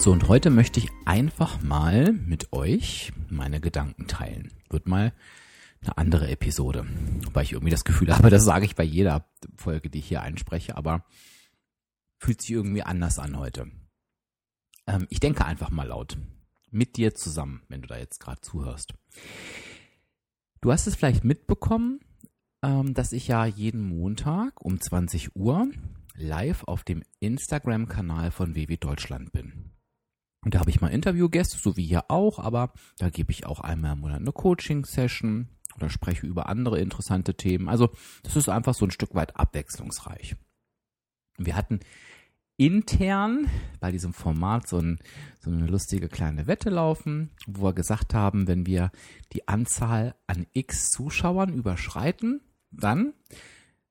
So, und heute möchte ich einfach mal mit euch meine Gedanken teilen. Wird mal eine andere Episode. Wobei ich irgendwie das Gefühl habe, das sage ich bei jeder Folge, die ich hier einspreche, aber fühlt sich irgendwie anders an heute. Ähm, ich denke einfach mal laut. Mit dir zusammen, wenn du da jetzt gerade zuhörst. Du hast es vielleicht mitbekommen, ähm, dass ich ja jeden Montag um 20 Uhr live auf dem Instagram-Kanal von WW Deutschland bin. Und da habe ich mal Interviewgäste, so wie hier auch, aber da gebe ich auch einmal im Monat eine Coaching-Session oder spreche über andere interessante Themen. Also das ist einfach so ein Stück weit abwechslungsreich. Wir hatten intern bei diesem Format so, ein, so eine lustige kleine Wette laufen, wo wir gesagt haben, wenn wir die Anzahl an x Zuschauern überschreiten, dann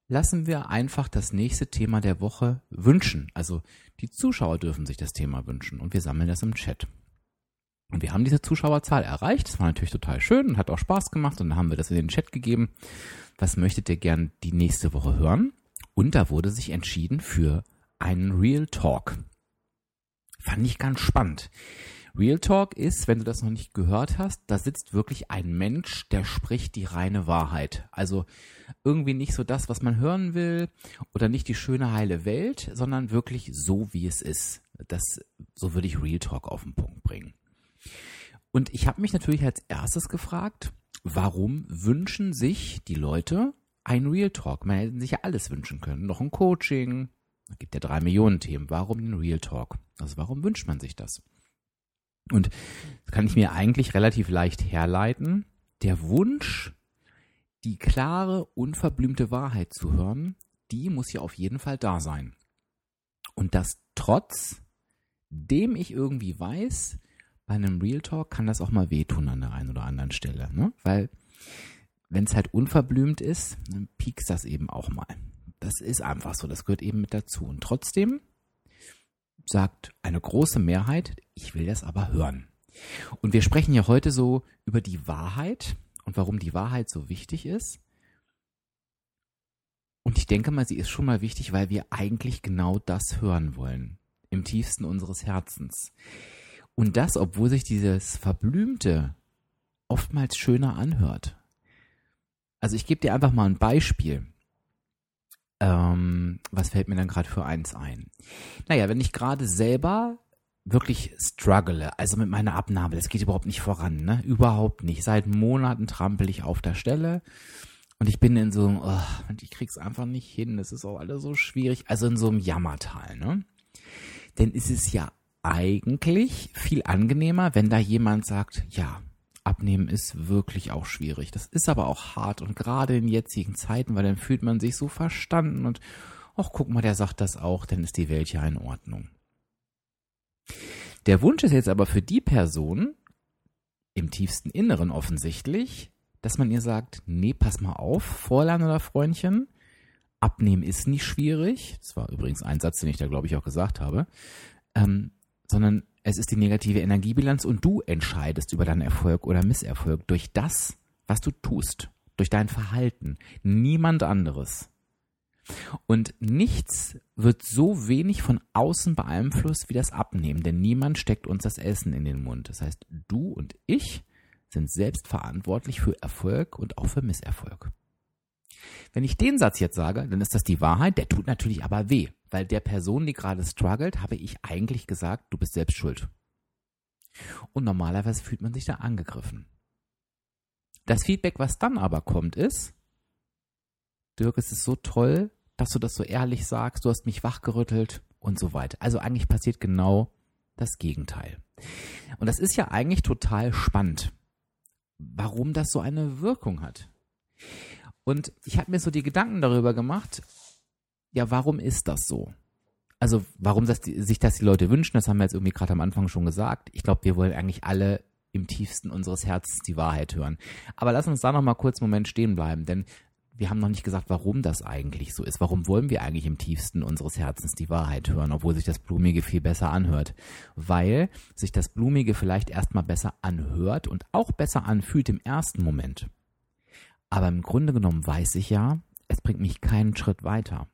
lassen wir einfach das nächste Thema der Woche wünschen. Also die Zuschauer dürfen sich das Thema wünschen und wir sammeln das im Chat. Und wir haben diese Zuschauerzahl erreicht. Das war natürlich total schön und hat auch Spaß gemacht. Und dann haben wir das in den Chat gegeben. Was möchtet ihr gern die nächste Woche hören? Und da wurde sich entschieden für einen Real Talk. Fand ich ganz spannend. Real Talk ist, wenn du das noch nicht gehört hast, da sitzt wirklich ein Mensch, der spricht die reine Wahrheit. Also irgendwie nicht so das, was man hören will oder nicht die schöne heile Welt, sondern wirklich so, wie es ist. Das, so würde ich Real Talk auf den Punkt bringen. Und ich habe mich natürlich als erstes gefragt, warum wünschen sich die Leute ein Real Talk? Man hätte sich ja alles wünschen können. Noch ein Coaching. Es gibt ja drei Millionen Themen. Warum ein Real Talk? Also warum wünscht man sich das? Und das kann ich mir eigentlich relativ leicht herleiten. Der Wunsch, die klare, unverblümte Wahrheit zu hören, die muss ja auf jeden Fall da sein. Und das trotz dem ich irgendwie weiß, bei einem Real Talk kann das auch mal wehtun an der einen oder anderen Stelle. Ne? Weil wenn es halt unverblümt ist, dann piekst das eben auch mal. Das ist einfach so, das gehört eben mit dazu. Und trotzdem sagt eine große Mehrheit, ich will das aber hören. Und wir sprechen ja heute so über die Wahrheit und warum die Wahrheit so wichtig ist. Und ich denke mal, sie ist schon mal wichtig, weil wir eigentlich genau das hören wollen. Im tiefsten unseres Herzens. Und das, obwohl sich dieses Verblümte oftmals schöner anhört. Also ich gebe dir einfach mal ein Beispiel. Ähm, was fällt mir dann gerade für eins ein? Naja, wenn ich gerade selber wirklich struggle, also mit meiner Abnahme, das geht überhaupt nicht voran, ne? Überhaupt nicht. Seit Monaten trampel ich auf der Stelle und ich bin in so einem, oh, ich krieg's einfach nicht hin, das ist auch alles so schwierig, also in so einem Jammertal, ne? Denn ist es ja eigentlich viel angenehmer, wenn da jemand sagt, ja, Abnehmen ist wirklich auch schwierig. Das ist aber auch hart und gerade in jetzigen Zeiten, weil dann fühlt man sich so verstanden und ach, guck mal, der sagt das auch, dann ist die Welt ja in Ordnung. Der Wunsch ist jetzt aber für die Person im tiefsten Inneren offensichtlich, dass man ihr sagt, nee, pass mal auf, Fräulein oder Freundchen, abnehmen ist nicht schwierig. Das war übrigens ein Satz, den ich da, glaube ich, auch gesagt habe. Ähm, sondern es ist die negative Energiebilanz und du entscheidest über deinen Erfolg oder Misserfolg durch das, was du tust, durch dein Verhalten. Niemand anderes. Und nichts wird so wenig von außen beeinflusst wie das Abnehmen, denn niemand steckt uns das Essen in den Mund. Das heißt, du und ich sind selbst verantwortlich für Erfolg und auch für Misserfolg. Wenn ich den Satz jetzt sage, dann ist das die Wahrheit, der tut natürlich aber weh, weil der Person, die gerade struggelt, habe ich eigentlich gesagt, du bist selbst schuld. Und normalerweise fühlt man sich da angegriffen. Das Feedback, was dann aber kommt, ist, Dirk, es ist so toll, dass du das so ehrlich sagst, du hast mich wachgerüttelt und so weiter. Also eigentlich passiert genau das Gegenteil. Und das ist ja eigentlich total spannend, warum das so eine Wirkung hat. Und ich habe mir so die Gedanken darüber gemacht, ja, warum ist das so? Also warum das die, sich das die Leute wünschen, das haben wir jetzt irgendwie gerade am Anfang schon gesagt. Ich glaube, wir wollen eigentlich alle im tiefsten unseres Herzens die Wahrheit hören. Aber lass uns da noch mal kurz einen Moment stehen bleiben, denn wir haben noch nicht gesagt, warum das eigentlich so ist. Warum wollen wir eigentlich im tiefsten unseres Herzens die Wahrheit hören, obwohl sich das Blumige viel besser anhört? Weil sich das Blumige vielleicht erstmal besser anhört und auch besser anfühlt im ersten Moment. Aber im Grunde genommen weiß ich ja, es bringt mich keinen Schritt weiter.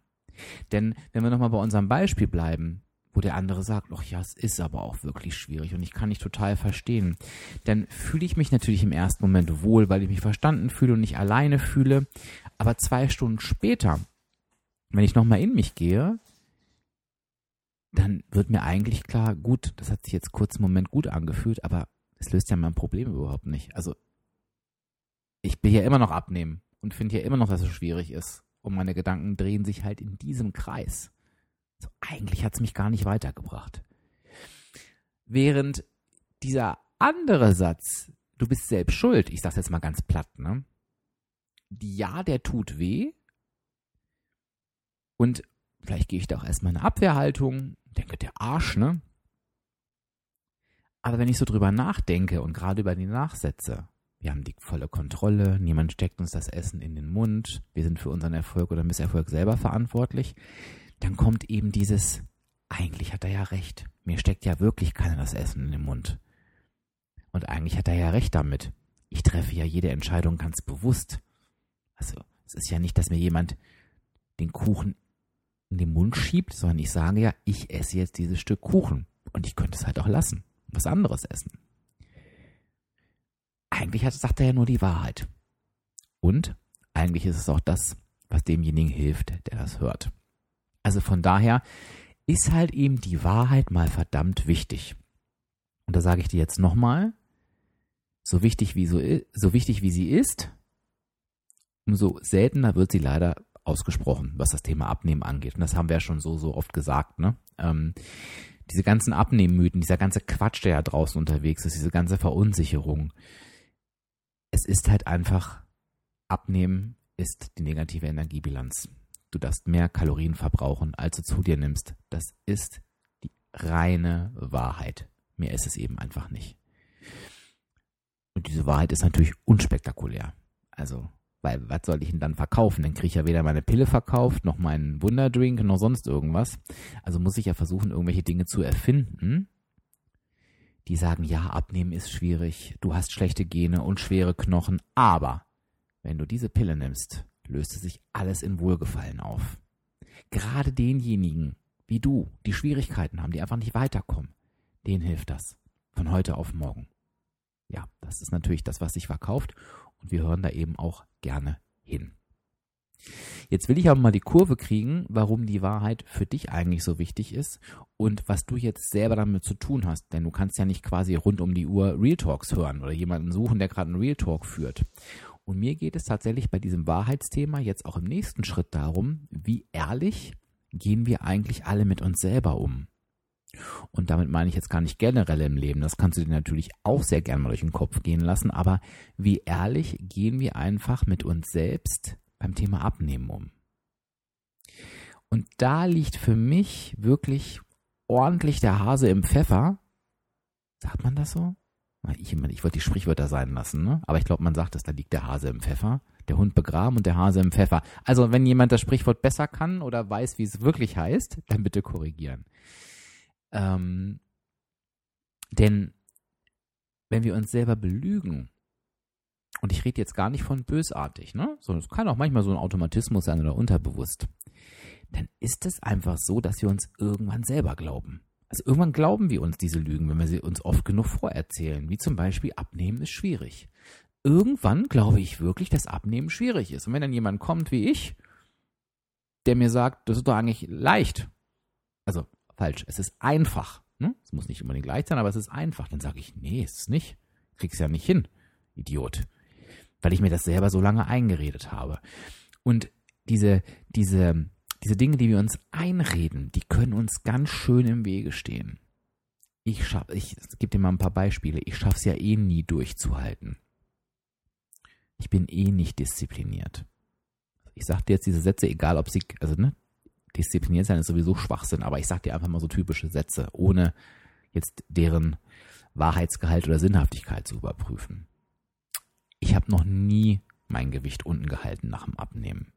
Denn wenn wir nochmal bei unserem Beispiel bleiben, wo der andere sagt, ach ja, es ist aber auch wirklich schwierig und ich kann nicht total verstehen, dann fühle ich mich natürlich im ersten Moment wohl, weil ich mich verstanden fühle und nicht alleine fühle. Aber zwei Stunden später, wenn ich nochmal in mich gehe, dann wird mir eigentlich klar, gut, das hat sich jetzt kurz einen Moment gut angefühlt, aber es löst ja mein Problem überhaupt nicht. Also ich will ja immer noch abnehmen und finde ja immer noch, dass es schwierig ist. Und meine Gedanken drehen sich halt in diesem Kreis. So, eigentlich hat es mich gar nicht weitergebracht. Während dieser andere Satz, du bist selbst schuld, ich sag's jetzt mal ganz platt, ne? Ja, der tut weh. Und vielleicht gehe ich da auch erstmal in eine Abwehrhaltung, denke, der Arsch, ne? Aber wenn ich so drüber nachdenke und gerade über die Nachsätze, wir haben die volle Kontrolle, niemand steckt uns das Essen in den Mund, wir sind für unseren Erfolg oder Misserfolg selber verantwortlich, dann kommt eben dieses, eigentlich hat er ja recht, mir steckt ja wirklich keiner das Essen in den Mund. Und eigentlich hat er ja recht damit. Ich treffe ja jede Entscheidung ganz bewusst. Also es ist ja nicht, dass mir jemand den Kuchen in den Mund schiebt, sondern ich sage ja, ich esse jetzt dieses Stück Kuchen. Und ich könnte es halt auch lassen, was anderes essen eigentlich sagt er ja nur die Wahrheit. Und eigentlich ist es auch das, was demjenigen hilft, der das hört. Also von daher ist halt eben die Wahrheit mal verdammt wichtig. Und da sage ich dir jetzt nochmal, so wichtig wie so, so wichtig wie sie ist, umso seltener wird sie leider ausgesprochen, was das Thema Abnehmen angeht. Und das haben wir ja schon so, so oft gesagt, ne? Ähm, diese ganzen Abnehmmythen, dieser ganze Quatsch, der ja draußen unterwegs ist, diese ganze Verunsicherung, es ist halt einfach, abnehmen ist die negative Energiebilanz. Du darfst mehr Kalorien verbrauchen, als du zu dir nimmst. Das ist die reine Wahrheit. Mehr ist es eben einfach nicht. Und diese Wahrheit ist natürlich unspektakulär. Also, weil was soll ich denn dann verkaufen? Dann kriege ich ja weder meine Pille verkauft, noch meinen Wunderdrink, noch sonst irgendwas. Also muss ich ja versuchen, irgendwelche Dinge zu erfinden, die sagen, ja, abnehmen ist schwierig, du hast schlechte Gene und schwere Knochen, aber wenn du diese Pille nimmst, löst sich alles in Wohlgefallen auf. Gerade denjenigen, wie du, die Schwierigkeiten haben, die einfach nicht weiterkommen, denen hilft das. Von heute auf morgen. Ja, das ist natürlich das, was sich verkauft und wir hören da eben auch gerne hin. Jetzt will ich aber mal die Kurve kriegen, warum die Wahrheit für dich eigentlich so wichtig ist und was du jetzt selber damit zu tun hast. Denn du kannst ja nicht quasi rund um die Uhr Real Talks hören oder jemanden suchen, der gerade einen Real Talk führt. Und mir geht es tatsächlich bei diesem Wahrheitsthema jetzt auch im nächsten Schritt darum, wie ehrlich gehen wir eigentlich alle mit uns selber um. Und damit meine ich jetzt gar nicht generell im Leben. Das kannst du dir natürlich auch sehr gerne mal durch den Kopf gehen lassen. Aber wie ehrlich gehen wir einfach mit uns selbst beim Thema Abnehmen um. Und da liegt für mich wirklich ordentlich der Hase im Pfeffer. Sagt man das so? Ich, ich wollte die Sprichwörter sein lassen, ne? aber ich glaube, man sagt es, da liegt der Hase im Pfeffer, der Hund begraben und der Hase im Pfeffer. Also wenn jemand das Sprichwort besser kann oder weiß, wie es wirklich heißt, dann bitte korrigieren. Ähm, denn wenn wir uns selber belügen, und ich rede jetzt gar nicht von bösartig, ne? Sondern es kann auch manchmal so ein Automatismus sein oder unterbewusst. Dann ist es einfach so, dass wir uns irgendwann selber glauben. Also irgendwann glauben wir uns diese Lügen, wenn wir sie uns oft genug vorerzählen. Wie zum Beispiel, Abnehmen ist schwierig. Irgendwann glaube ich wirklich, dass Abnehmen schwierig ist. Und wenn dann jemand kommt wie ich, der mir sagt, das ist doch eigentlich leicht. Also falsch, es ist einfach. Ne? Es muss nicht unbedingt leicht sein, aber es ist einfach. Dann sage ich, nee, es ist nicht. Krieg's ja nicht hin, Idiot weil ich mir das selber so lange eingeredet habe. Und diese, diese, diese Dinge, die wir uns einreden, die können uns ganz schön im Wege stehen. Ich schaff, ich, gebe dir mal ein paar Beispiele. Ich schaff's ja eh nie durchzuhalten. Ich bin eh nicht diszipliniert. Ich sag dir jetzt diese Sätze, egal ob sie, also ne, diszipliniert sein ist sowieso Schwachsinn, aber ich sag dir einfach mal so typische Sätze, ohne jetzt deren Wahrheitsgehalt oder Sinnhaftigkeit zu überprüfen. Ich habe noch nie mein Gewicht unten gehalten nach dem Abnehmen.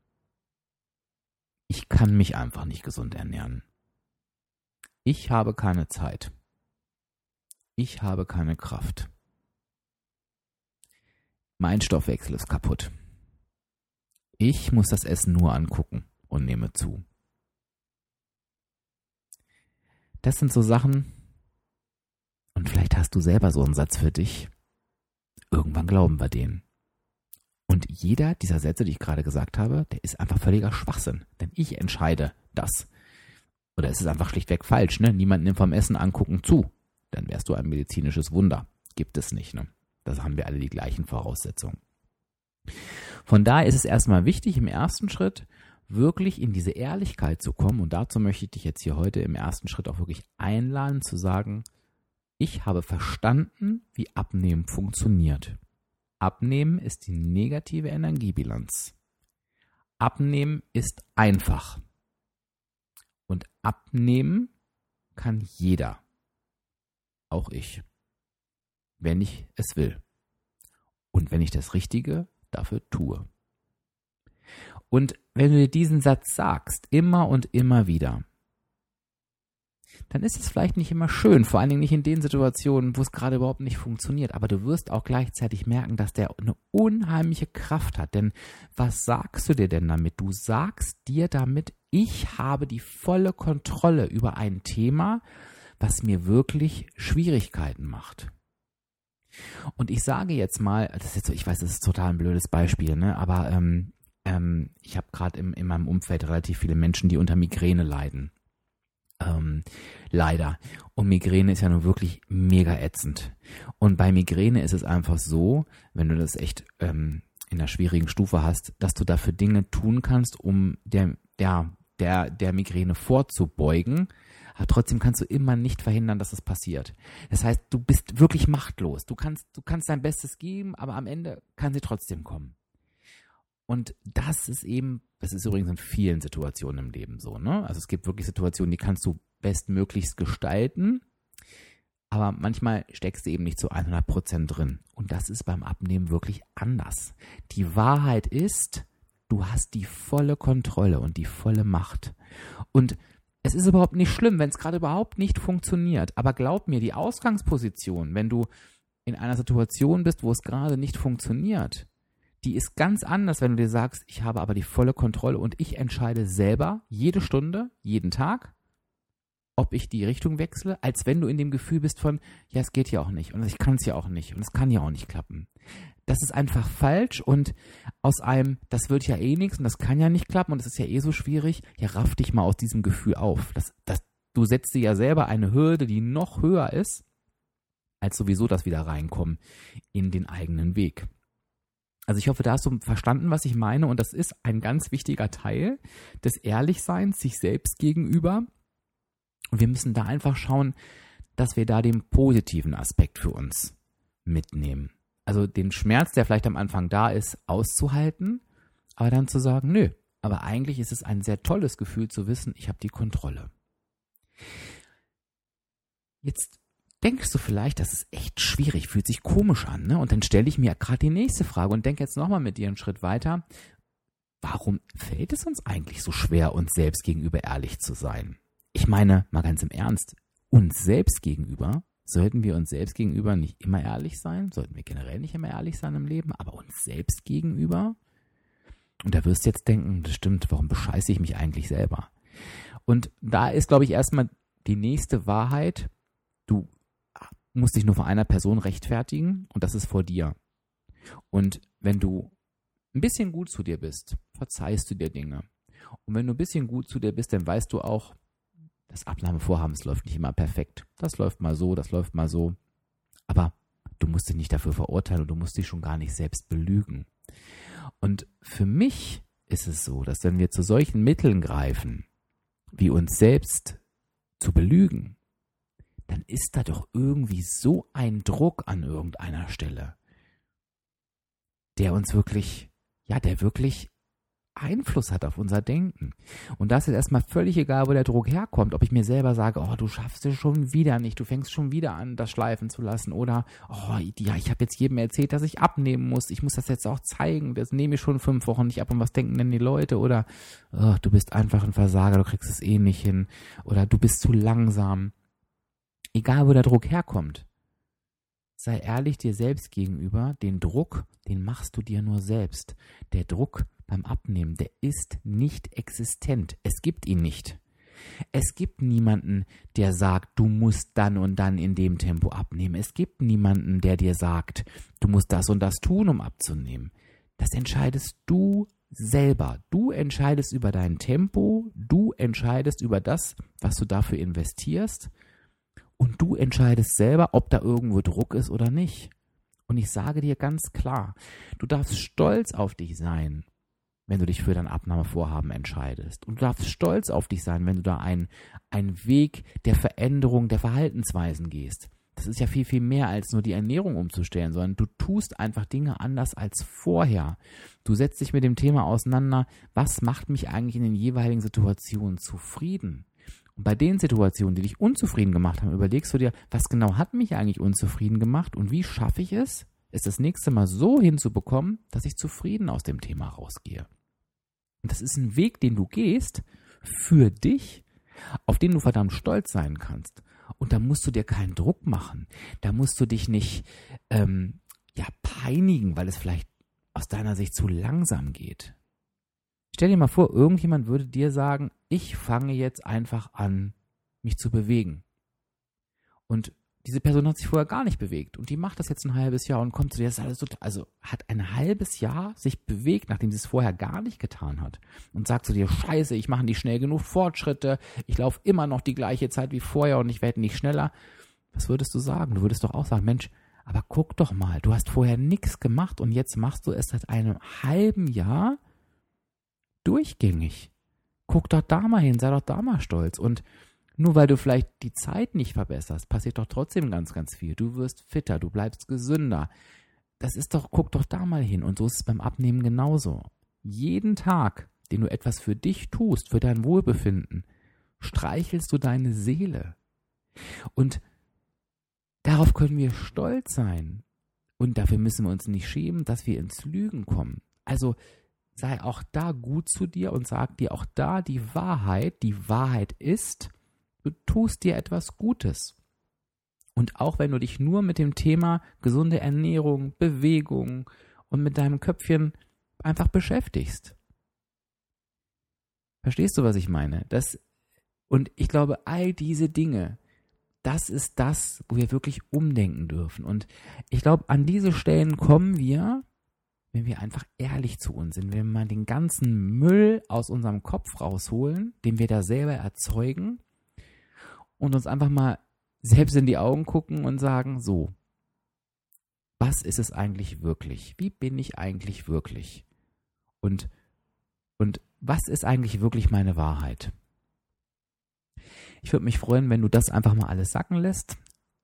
Ich kann mich einfach nicht gesund ernähren. Ich habe keine Zeit. Ich habe keine Kraft. Mein Stoffwechsel ist kaputt. Ich muss das Essen nur angucken und nehme zu. Das sind so Sachen, und vielleicht hast du selber so einen Satz für dich. Irgendwann glauben wir den. Und jeder dieser Sätze, die ich gerade gesagt habe, der ist einfach völliger Schwachsinn. Denn ich entscheide das. Oder es ist einfach schlichtweg falsch, ne? Niemand nimmt vom Essen angucken zu. Dann wärst du ein medizinisches Wunder. Gibt es nicht, ne? Das haben wir alle die gleichen Voraussetzungen. Von daher ist es erstmal wichtig, im ersten Schritt wirklich in diese Ehrlichkeit zu kommen. Und dazu möchte ich dich jetzt hier heute im ersten Schritt auch wirklich einladen, zu sagen, ich habe verstanden, wie Abnehmen funktioniert. Abnehmen ist die negative Energiebilanz. Abnehmen ist einfach. Und abnehmen kann jeder. Auch ich. Wenn ich es will. Und wenn ich das Richtige dafür tue. Und wenn du dir diesen Satz sagst, immer und immer wieder, dann ist es vielleicht nicht immer schön, vor allen Dingen nicht in den Situationen, wo es gerade überhaupt nicht funktioniert. Aber du wirst auch gleichzeitig merken, dass der eine unheimliche Kraft hat. Denn was sagst du dir denn damit? Du sagst dir damit, ich habe die volle Kontrolle über ein Thema, was mir wirklich Schwierigkeiten macht. Und ich sage jetzt mal, das ist jetzt so, ich weiß, das ist total ein blödes Beispiel, ne? aber ähm, ähm, ich habe gerade in meinem Umfeld relativ viele Menschen, die unter Migräne leiden. Ähm, leider. Und Migräne ist ja nun wirklich mega ätzend. Und bei Migräne ist es einfach so, wenn du das echt ähm, in einer schwierigen Stufe hast, dass du dafür Dinge tun kannst, um der, der, der, der Migräne vorzubeugen. Aber trotzdem kannst du immer nicht verhindern, dass es passiert. Das heißt, du bist wirklich machtlos. Du kannst, du kannst dein Bestes geben, aber am Ende kann sie trotzdem kommen. Und das ist eben, das ist übrigens in vielen Situationen im Leben so, ne? Also es gibt wirklich Situationen, die kannst du bestmöglichst gestalten, aber manchmal steckst du eben nicht zu 100 Prozent drin. Und das ist beim Abnehmen wirklich anders. Die Wahrheit ist, du hast die volle Kontrolle und die volle Macht. Und es ist überhaupt nicht schlimm, wenn es gerade überhaupt nicht funktioniert. Aber glaub mir, die Ausgangsposition, wenn du in einer Situation bist, wo es gerade nicht funktioniert, die ist ganz anders, wenn du dir sagst, ich habe aber die volle Kontrolle und ich entscheide selber jede Stunde, jeden Tag, ob ich die Richtung wechsle, als wenn du in dem Gefühl bist von, ja, es geht ja auch nicht und ich kann es ja auch nicht und es kann ja auch nicht klappen. Das ist einfach falsch und aus einem, das wird ja eh nichts und das kann ja nicht klappen und es ist ja eh so schwierig, ja, raff dich mal aus diesem Gefühl auf. Das, das, du setzt dir ja selber eine Hürde, die noch höher ist, als sowieso das wieder reinkommen in den eigenen Weg. Also ich hoffe, da hast du verstanden, was ich meine. Und das ist ein ganz wichtiger Teil des Ehrlichseins sich selbst gegenüber. Und wir müssen da einfach schauen, dass wir da den positiven Aspekt für uns mitnehmen. Also den Schmerz, der vielleicht am Anfang da ist, auszuhalten, aber dann zu sagen, nö, aber eigentlich ist es ein sehr tolles Gefühl zu wissen, ich habe die Kontrolle. Jetzt denkst du vielleicht, das ist echt schwierig, fühlt sich komisch an, ne? Und dann stelle ich mir gerade die nächste Frage und denke jetzt nochmal mit dir einen Schritt weiter. Warum fällt es uns eigentlich so schwer, uns selbst gegenüber ehrlich zu sein? Ich meine, mal ganz im Ernst, uns selbst gegenüber sollten wir uns selbst gegenüber nicht immer ehrlich sein? Sollten wir generell nicht immer ehrlich sein im Leben, aber uns selbst gegenüber? Und da wirst du jetzt denken, das stimmt, warum bescheiße ich mich eigentlich selber? Und da ist, glaube ich, erstmal die nächste Wahrheit, du musst dich nur vor einer Person rechtfertigen und das ist vor dir. Und wenn du ein bisschen gut zu dir bist, verzeihst du dir Dinge. Und wenn du ein bisschen gut zu dir bist, dann weißt du auch, das Abnahmevorhabens läuft nicht immer perfekt. Das läuft mal so, das läuft mal so. Aber du musst dich nicht dafür verurteilen und du musst dich schon gar nicht selbst belügen. Und für mich ist es so, dass wenn wir zu solchen Mitteln greifen, wie uns selbst zu belügen, dann ist da doch irgendwie so ein Druck an irgendeiner Stelle, der uns wirklich, ja, der wirklich Einfluss hat auf unser Denken. Und das ist erstmal völlig egal, wo der Druck herkommt. Ob ich mir selber sage, oh, du schaffst es schon wieder nicht, du fängst schon wieder an, das schleifen zu lassen. Oder, oh, ja, ich habe jetzt jedem erzählt, dass ich abnehmen muss. Ich muss das jetzt auch zeigen. Das nehme ich schon fünf Wochen nicht ab. Und was denken denn die Leute? Oder, oh, du bist einfach ein Versager, du kriegst es eh nicht hin. Oder du bist zu langsam. Egal, wo der Druck herkommt sei ehrlich dir selbst gegenüber, den Druck, den machst du dir nur selbst. Der Druck beim Abnehmen, der ist nicht existent. Es gibt ihn nicht. Es gibt niemanden, der sagt, du musst dann und dann in dem Tempo abnehmen. Es gibt niemanden, der dir sagt, du musst das und das tun, um abzunehmen. Das entscheidest du selber. Du entscheidest über dein Tempo, du entscheidest über das, was du dafür investierst und du entscheidest selber, ob da irgendwo Druck ist oder nicht. Und ich sage dir ganz klar, du darfst stolz auf dich sein, wenn du dich für dein Abnahmevorhaben entscheidest. Und du darfst stolz auf dich sein, wenn du da einen, einen Weg der Veränderung der Verhaltensweisen gehst. Das ist ja viel, viel mehr als nur die Ernährung umzustellen, sondern du tust einfach Dinge anders als vorher. Du setzt dich mit dem Thema auseinander, was macht mich eigentlich in den jeweiligen Situationen zufrieden? Und bei den Situationen, die dich unzufrieden gemacht haben, überlegst du dir, was genau hat mich eigentlich unzufrieden gemacht und wie schaffe ich es, es das nächste Mal so hinzubekommen, dass ich zufrieden aus dem Thema rausgehe. Und das ist ein Weg, den du gehst für dich, auf den du verdammt stolz sein kannst. Und da musst du dir keinen Druck machen. Da musst du dich nicht ähm, ja peinigen, weil es vielleicht aus deiner Sicht zu langsam geht. Stell dir mal vor, irgendjemand würde dir sagen, ich fange jetzt einfach an, mich zu bewegen. Und diese Person hat sich vorher gar nicht bewegt und die macht das jetzt ein halbes Jahr und kommt zu dir, das ist alles so, also hat ein halbes Jahr sich bewegt, nachdem sie es vorher gar nicht getan hat und sagt zu dir, scheiße, ich mache nicht schnell genug Fortschritte, ich laufe immer noch die gleiche Zeit wie vorher und ich werde nicht schneller. Was würdest du sagen? Du würdest doch auch sagen, Mensch, aber guck doch mal, du hast vorher nichts gemacht und jetzt machst du es seit einem halben Jahr durchgängig. Guck doch da mal hin, sei doch da mal stolz und nur weil du vielleicht die Zeit nicht verbesserst, passiert doch trotzdem ganz, ganz viel. Du wirst fitter, du bleibst gesünder. Das ist doch, guck doch da mal hin. Und so ist es beim Abnehmen genauso. Jeden Tag, den du etwas für dich tust, für dein Wohlbefinden, streichelst du deine Seele. Und darauf können wir stolz sein. Und dafür müssen wir uns nicht schämen, dass wir ins Lügen kommen. Also sei auch da gut zu dir und sag dir auch da die Wahrheit. Die Wahrheit ist, Du tust dir etwas Gutes. Und auch wenn du dich nur mit dem Thema gesunde Ernährung, Bewegung und mit deinem Köpfchen einfach beschäftigst. Verstehst du, was ich meine? Das, und ich glaube, all diese Dinge, das ist das, wo wir wirklich umdenken dürfen. Und ich glaube, an diese Stellen kommen wir, wenn wir einfach ehrlich zu uns sind, wenn wir mal den ganzen Müll aus unserem Kopf rausholen, den wir da selber erzeugen und uns einfach mal selbst in die Augen gucken und sagen, so, was ist es eigentlich wirklich? Wie bin ich eigentlich wirklich? Und, und was ist eigentlich wirklich meine Wahrheit? Ich würde mich freuen, wenn du das einfach mal alles sacken lässt.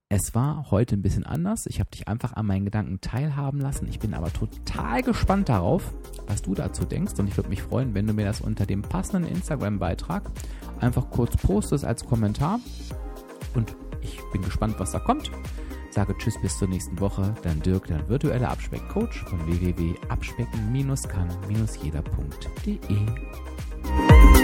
Es war heute ein bisschen anders. Ich habe dich einfach an meinen Gedanken teilhaben lassen. Ich bin aber total gespannt darauf, was du dazu denkst. Und ich würde mich freuen, wenn du mir das unter dem passenden Instagram-Beitrag einfach kurz postest als Kommentar. Und ich bin gespannt, was da kommt. Sage Tschüss bis zur nächsten Woche. Dein Dirk, dein virtueller Abspeckcoach von www.abspecken-kann-jeder.de.